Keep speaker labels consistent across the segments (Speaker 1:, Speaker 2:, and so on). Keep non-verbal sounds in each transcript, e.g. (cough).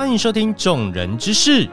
Speaker 1: 欢迎收听《众人之事》。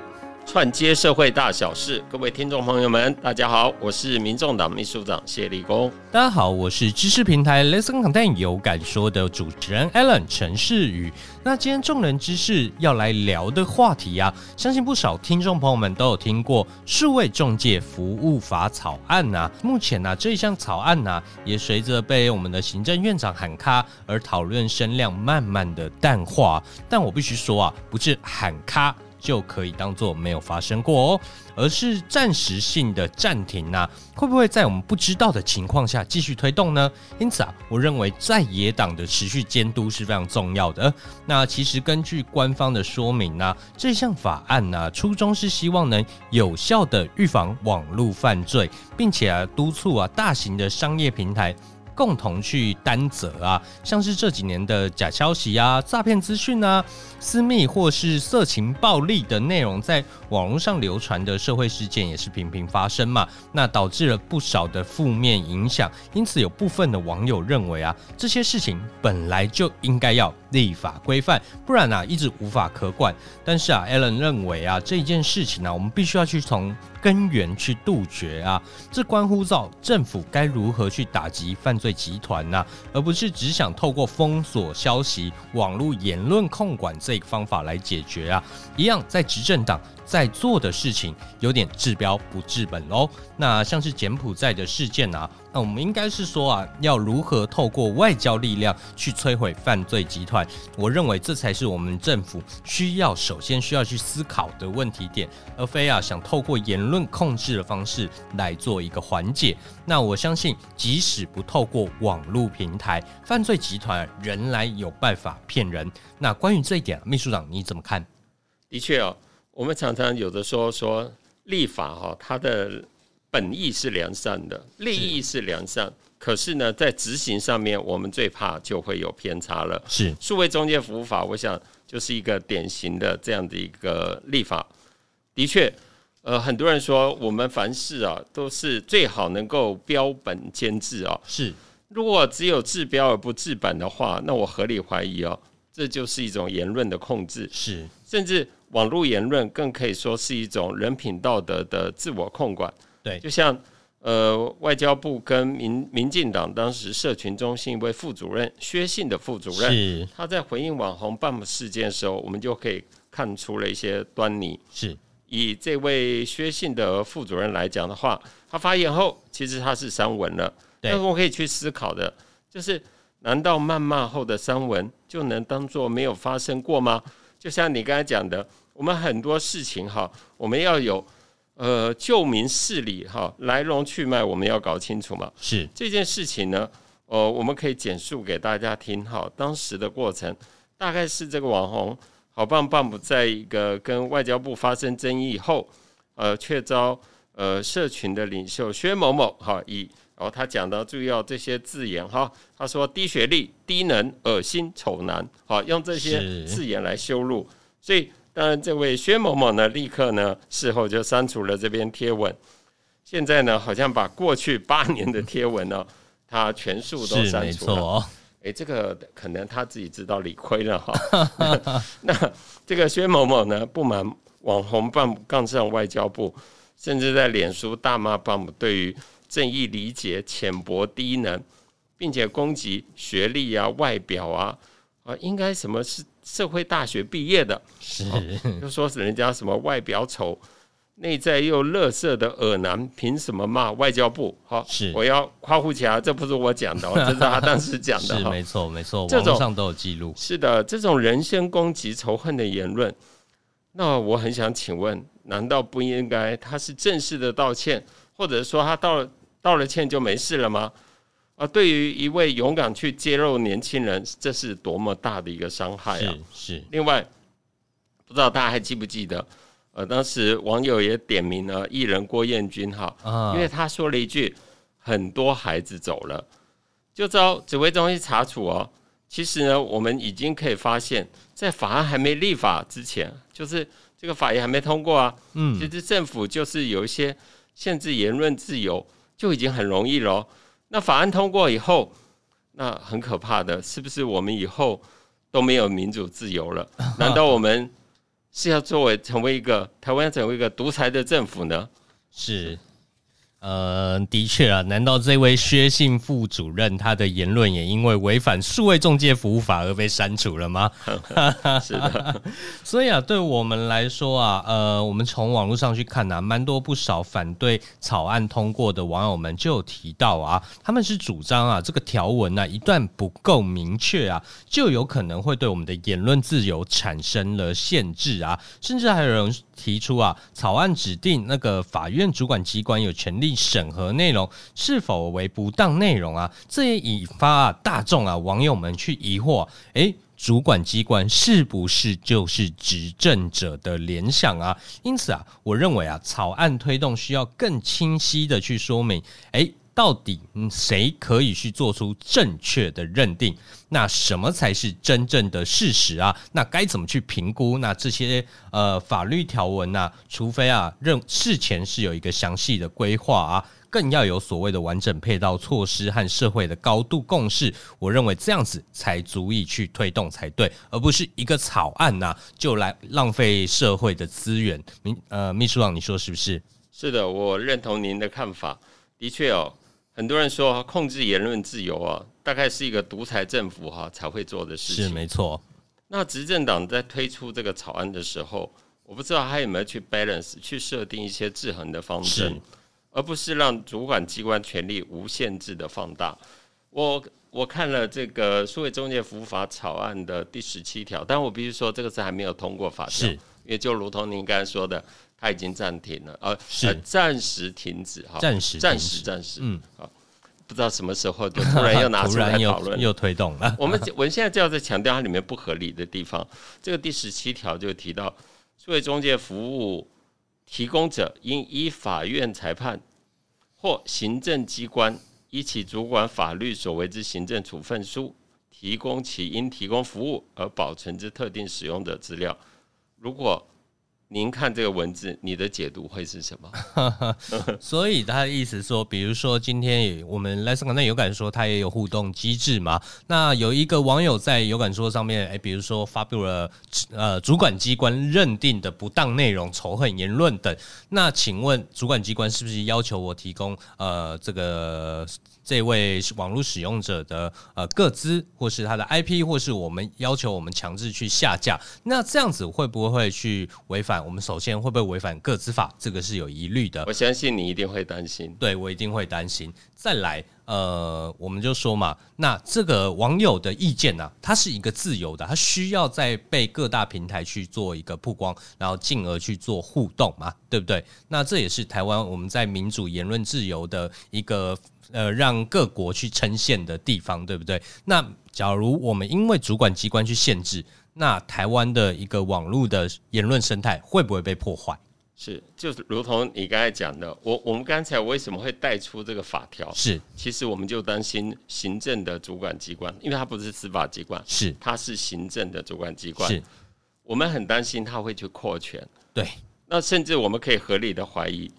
Speaker 2: 串接社会大小事，各位听众朋友们，大家好，我是民众党秘书长谢立功。
Speaker 1: 大家好，我是知识平台 Listen Content 有感说的主持人 Alan 陈世宇。那今天众人之事要来聊的话题啊，相信不少听众朋友们都有听过《数位中介服务法》草案呐。目前呢，这一项草案呢，也随着被我们的行政院长喊卡而讨论声量慢慢的淡化。但我必须说啊，不是喊卡。就可以当做没有发生过哦，而是暂时性的暂停呢？会不会在我们不知道的情况下继续推动呢？因此啊，我认为在野党的持续监督是非常重要的。那其实根据官方的说明呢，这项法案呢，初衷是希望能有效的预防网络犯罪，并且啊，督促啊大型的商业平台。共同去担责啊，像是这几年的假消息啊、诈骗资讯啊、私密或是色情暴力的内容在网络上流传的社会事件也是频频发生嘛，那导致了不少的负面影响。因此，有部分的网友认为啊，这些事情本来就应该要立法规范，不然啊，一直无法可管。但是啊，Allen 认为啊，这件事情呢，我们必须要去从。根源去杜绝啊，这关乎到政府该如何去打击犯罪集团呐，而不是只想透过封锁消息、网络言论控管这个方法来解决啊。一样在执政党。在做的事情有点治标不治本喽。那像是柬埔寨的事件啊，那我们应该是说啊，要如何透过外交力量去摧毁犯罪集团？我认为这才是我们政府需要首先需要去思考的问题点，而非啊想透过言论控制的方式来做一个缓解。那我相信，即使不透过网络平台，犯罪集团仍然有办法骗人。那关于这一点，秘书长你怎么看？
Speaker 2: 的确哦。我们常常有的说说立法哈，它的本意是良善的，利益是良善，可是呢，在执行上面，我们最怕就会有偏差了。
Speaker 1: 是
Speaker 2: 数位中介服务法，我想就是一个典型的这样的一个立法。的确，呃，很多人说我们凡事啊，都是最好能够标本兼治啊。
Speaker 1: 是，
Speaker 2: 如果只有治标而不治本的话，那我合理怀疑哦，这就是一种言论的控制。
Speaker 1: 是，
Speaker 2: 甚至。网络言论更可以说是一种人品道德的自我控管。
Speaker 1: 对，
Speaker 2: 就像呃，外交部跟民民进党当时社群中心一位副主任薛信的副主任，他在回应网红 BAM 事件的时候，我们就可以看出了一些端倪。
Speaker 1: 是
Speaker 2: 以这位薛信的副主任来讲的话，他发言后其实他是删文了。但是我可以去思考的，就是难道谩骂后的删文就能当做没有发生过吗？就像你刚才讲的，我们很多事情哈，我们要有呃救民事理哈，来龙去脉我们要搞清楚嘛。
Speaker 1: 是
Speaker 2: 这件事情呢，呃，我们可以简述给大家听哈。当时的过程大概是这个网红好棒棒不在一个跟外交部发生争议后，呃，却遭呃社群的领袖薛某某哈以。然后他讲到注意要这些字眼哈，他说低学历、低能、恶心、丑男，好用这些字眼来羞辱。所以当然这位薛某某呢，立刻呢事后就删除了这篇贴文。现在呢，好像把过去八年的贴文呢，他全数都删除了。哎，这个可能他自己知道理亏了哈。(laughs) 那这个薛某某呢，不满网红棒杠上外交部，甚至在脸书大骂办对于。正义理解浅薄低能，并且攻击学历啊、外表啊啊，应该什么是社会大学毕业的？
Speaker 1: 是
Speaker 2: 就说是人家什么外表丑、内在又乐色的恶男，凭什么骂外交部？好，
Speaker 1: 是
Speaker 2: 我要夸胡起来，这不是我讲的，(laughs) 这是他当时讲的。
Speaker 1: 是没错没错，网络上都有记录。
Speaker 2: 是的，这种人身攻击、仇恨的言论，那我很想请问，难道不应该他是正式的道歉，或者说他到了？道了歉就没事了吗？啊，对于一位勇敢去揭露年轻人，这是多么大的一个伤害啊！
Speaker 1: 是。
Speaker 2: 另外，不知道大家还记不记得？呃，当时网友也点名了艺人郭彦军哈，因为他说了一句：“很多孩子走了，就遭指挥中心查处哦。”其实呢，我们已经可以发现，在法案还没立法之前，就是这个法也还没通过啊。嗯，其实政府就是有一些限制言论自由。就已经很容易了。那法案通过以后，那很可怕的，是不是我们以后都没有民主自由了？(laughs) 难道我们是要作为成为一个台湾成为一个独裁的政府呢？
Speaker 1: 是。呃，的确啊，难道这位薛姓副主任他的言论也因为违反数位中介服务法而被删除了吗？(laughs)
Speaker 2: 是的，
Speaker 1: 所以啊，对我们来说啊，呃，我们从网络上去看呐，蛮多不少反对草案通过的网友们就有提到啊，他们是主张啊，这个条文呢一旦不够明确啊，就有可能会对我们的言论自由产生了限制啊，甚至还有人提出啊，草案指定那个法院主管机关有权利。审核内容是否为不当内容啊？这也引发啊大众啊网友们去疑惑：诶，主管机关是不是就是执政者的联想啊？因此啊，我认为啊，草案推动需要更清晰的去说明：诶，到底谁可以去做出正确的认定？那什么才是真正的事实啊？那该怎么去评估？那这些呃法律条文呢？除非啊认事前是有一个详细的规划啊，更要有所谓的完整配套措施和社会的高度共识。我认为这样子才足以去推动才对，而不是一个草案呐就来浪费社会的资源。秘呃秘书长，你说是不是？
Speaker 2: 是的，我认同您的看法。的确哦，很多人说控制言论自由啊。大概是一个独裁政府哈才会做的事情，
Speaker 1: 是没错。
Speaker 2: 那执政党在推出这个草案的时候，我不知道他有没有去 balance 去设定一些制衡的方针，而不是让主管机关权力无限制的放大。我我看了这个数位中介服务法草案的第十七条，但我必须说这个是还没有通过法条，因为就如同您刚才说的，它已经暂停了，呃，
Speaker 1: 是
Speaker 2: 暂时停止哈，
Speaker 1: 暂时
Speaker 2: 暂时暂时，嗯，好。不知道什么时候就突然又拿出来 (laughs) 讨论，
Speaker 1: 又推动了。(laughs)
Speaker 2: 我们我们现在就要在强调它里面不合理的地方。这个第十七条就提到，作为中介服务提供者，应依法院裁判或行政机关依其主管法律所为之行政处分书，提供其应提供服务而保存之特定使用的资料。如果您看这个文字，你的解读会是什么？(laughs)
Speaker 1: 所以他的意思说，比如说今天我们来上港那有感说，他也有互动机制嘛？那有一个网友在有感说上面，哎，比如说发布了呃主管机关认定的不当内容、仇恨言论等，那请问主管机关是不是要求我提供呃这个？这位网络使用者的呃个资，或是他的 IP，或是我们要求我们强制去下架，那这样子会不会去违反？我们首先会不会违反个资法？这个是有疑虑的。
Speaker 2: 我相信你一定会担心，
Speaker 1: 对我一定会担心。再来，呃，我们就说嘛，那这个网友的意见呢，它是一个自由的，它需要在被各大平台去做一个曝光，然后进而去做互动嘛，对不对？那这也是台湾我们在民主言论自由的一个。呃，让各国去呈现的地方，对不对？那假如我们因为主管机关去限制，那台湾的一个网络的言论生态会不会被破坏？
Speaker 2: 是，就是如同你刚才讲的，我我们刚才为什么会带出这个法条？
Speaker 1: 是，
Speaker 2: 其实我们就担心行政的主管机关，因为它不是司法机关，
Speaker 1: 是，
Speaker 2: 它是行政的主管机关，
Speaker 1: 是，
Speaker 2: 我们很担心他会去扩权。
Speaker 1: 对，
Speaker 2: 那甚至我们可以合理的怀疑。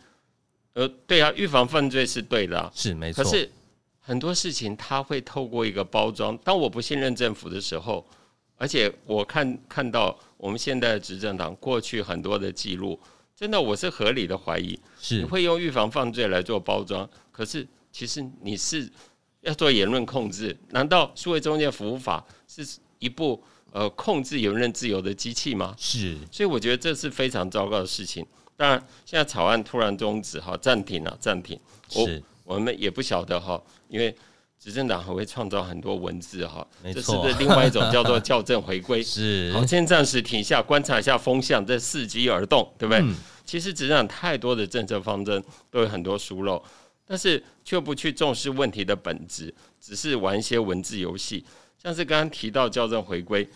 Speaker 2: 呃，对啊，预防犯罪是对的，
Speaker 1: 是没错。
Speaker 2: 可是很多事情他会透过一个包装。当我不信任政府的时候，而且我看看到我们现在的执政党过去很多的记录，真的我是合理的怀疑，
Speaker 1: 是
Speaker 2: 会用预防犯罪来做包装。可是其实你是要做言论控制，难道数位中介服务法是一部呃控制言论自由的机器吗？
Speaker 1: 是，
Speaker 2: 所以我觉得这是非常糟糕的事情。当然，现在草案突然终止哈，暂停了，暂停。
Speaker 1: 是，
Speaker 2: 我们也不晓得哈，因为执政党还会创造很多文字哈，
Speaker 1: 这
Speaker 2: 是不是另外一种叫做 (laughs) 校正回归？
Speaker 1: 是，
Speaker 2: 好，先暂时停下，观察一下风向，再伺机而动，对不对？其实执政党太多的政策方针都有很多疏漏，但是却不去重视问题的本质，只是玩一些文字游戏，像是刚刚提到校正回归，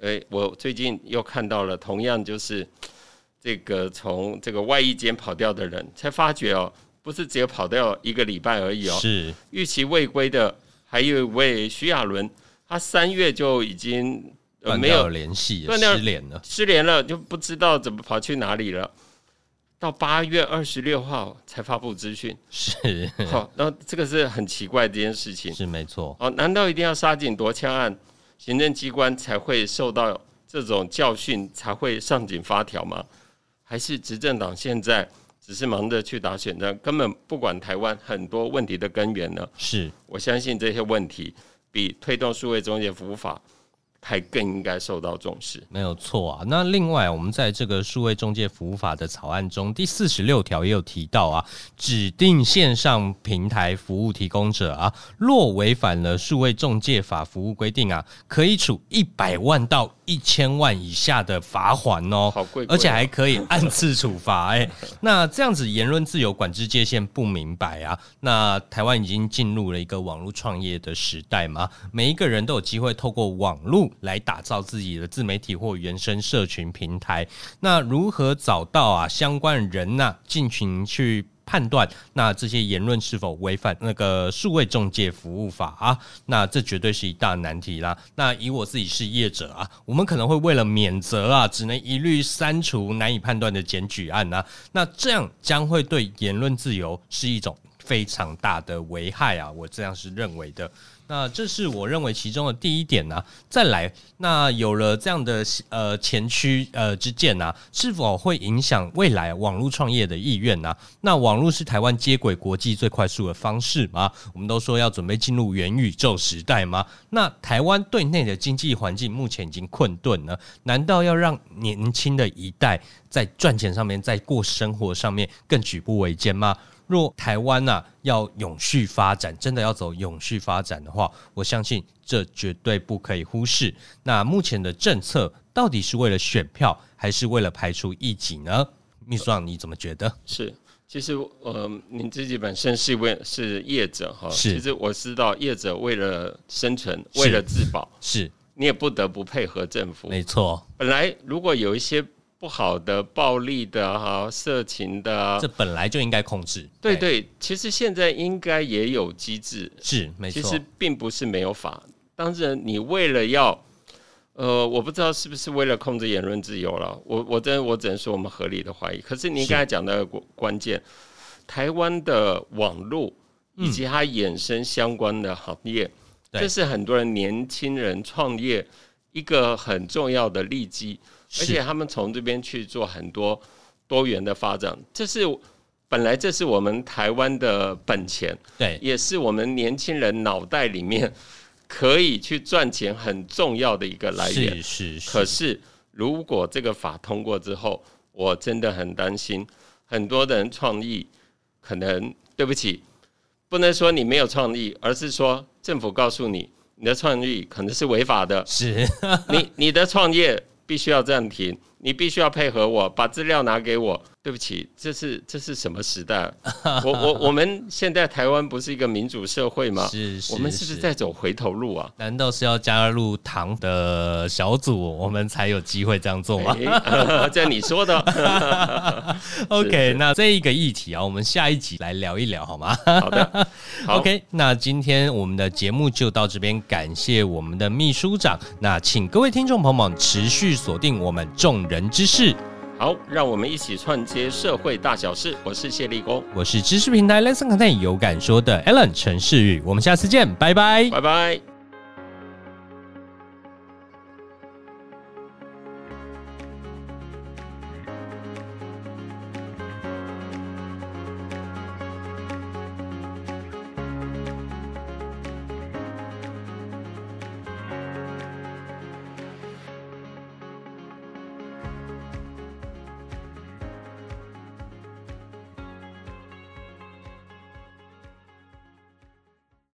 Speaker 2: 哎，我最近又看到了，同样就是。这个从这个外衣间跑掉的人，才发觉哦，不是只有跑掉一个礼拜而已哦，
Speaker 1: 是
Speaker 2: 预期未归的，还有一位徐亚伦，他三月就已经
Speaker 1: 没有联系，失联了，
Speaker 2: 失联了，就不知道怎么跑去哪里了。到八月二十六号才发布资讯，
Speaker 1: 是 (laughs)
Speaker 2: 好，那这个是很奇怪的一件事情，
Speaker 1: 是没错。
Speaker 2: 哦，难道一定要杀警夺枪案，行政机关才会受到？这种教训才会上紧发条吗？还是执政党现在只是忙着去打选战，根本不管台湾很多问题的根源呢？
Speaker 1: 是
Speaker 2: 我相信这些问题比推动数位中介服务法。还更应该受到重视，
Speaker 1: 没有错啊。那另外，我们在这个数位中介服务法的草案中，第四十六条也有提到啊，指定线上平台服务提供者啊，若违反了数位中介法服务规定啊，可以处一百万到一千万以下的罚款哦，
Speaker 2: 好贵，
Speaker 1: 而且还可以按次处罚。哎，(laughs) 那这样子言论自由管制界限不明白啊？那台湾已经进入了一个网络创业的时代嘛，每一个人都有机会透过网络。来打造自己的自媒体或原生社群平台，那如何找到啊相关人呢？进行去判断，那这些言论是否违反那个数位中介服务法啊？那这绝对是一大难题啦。那以我自己是业者啊，我们可能会为了免责啊，只能一律删除难以判断的检举案啊。那这样将会对言论自由是一种非常大的危害啊！我这样是认为的。那这是我认为其中的第一点呢。再来，那有了这样的呃前驱呃之见呢，是否会影响未来网络创业的意愿呢？那网络是台湾接轨国际最快速的方式吗？我们都说要准备进入元宇宙时代吗？那台湾对内的经济环境目前已经困顿了，难道要让年轻的一代在赚钱上面，在过生活上面更举步维艰吗？若台湾呐要永续发展，真的要走永续发展的话，我相信这绝对不可以忽视。那目前的政策到底是为了选票，还是为了排除异己呢？秘书长你怎么觉得？
Speaker 2: 是，其实呃，你自己本身是为是业者哈，
Speaker 1: 是。
Speaker 2: 其实我知道业者为了生存，为了自保，
Speaker 1: 是
Speaker 2: 你也不得不配合政府。
Speaker 1: 没错，
Speaker 2: 本来如果有一些。不好的、暴力的、哈色情的，
Speaker 1: 这本来就应该控制。
Speaker 2: 对对，其实现在应该也有机制，
Speaker 1: 是没错。
Speaker 2: 其实并不是没有法，当然你为了要，呃，我不知道是不是为了控制言论自由了。我我真我只能说我们合理的怀疑。可是您刚才讲的关关键，台湾的网络以及它衍生相关的行业，这是很多人年轻人创业一个很重要的利基。而且他们从这边去做很多多元的发展，这是本来这是我们台湾的本钱，
Speaker 1: 对，
Speaker 2: 也是我们年轻人脑袋里面可以去赚钱很重要的一个来源。
Speaker 1: 是是。
Speaker 2: 可是如果这个法通过之后，我真的很担心，很多人创意可能对不起，不能说你没有创意，而是说政府告诉你，你的创意可能是违法的。
Speaker 1: 是
Speaker 2: 你你的创业。必须要这样停，你必须要配合我，把资料拿给我。对不起，这是这是什么时代？(laughs) 我我我们现在台湾不是一个民主社会吗？
Speaker 1: 是是，
Speaker 2: 我们是不是在走回头路啊？
Speaker 1: 难道是要加入党的小组，我们才有机会这样做吗？(laughs)
Speaker 2: 这你说的。(laughs)
Speaker 1: OK，那这一个议题啊，我们下一集来聊一聊好吗？
Speaker 2: 好的。
Speaker 1: OK，那今天我们的节目就到这边，感谢我们的秘书长。那请各位听众朋友们持续锁定我们众人之事。
Speaker 2: 好，让我们一起串接社会大小事。我是谢立功，
Speaker 1: 我是知识平台 Lesson Content 有感说的 Alan 陈世宇。我们下次见，拜拜，
Speaker 2: 拜拜。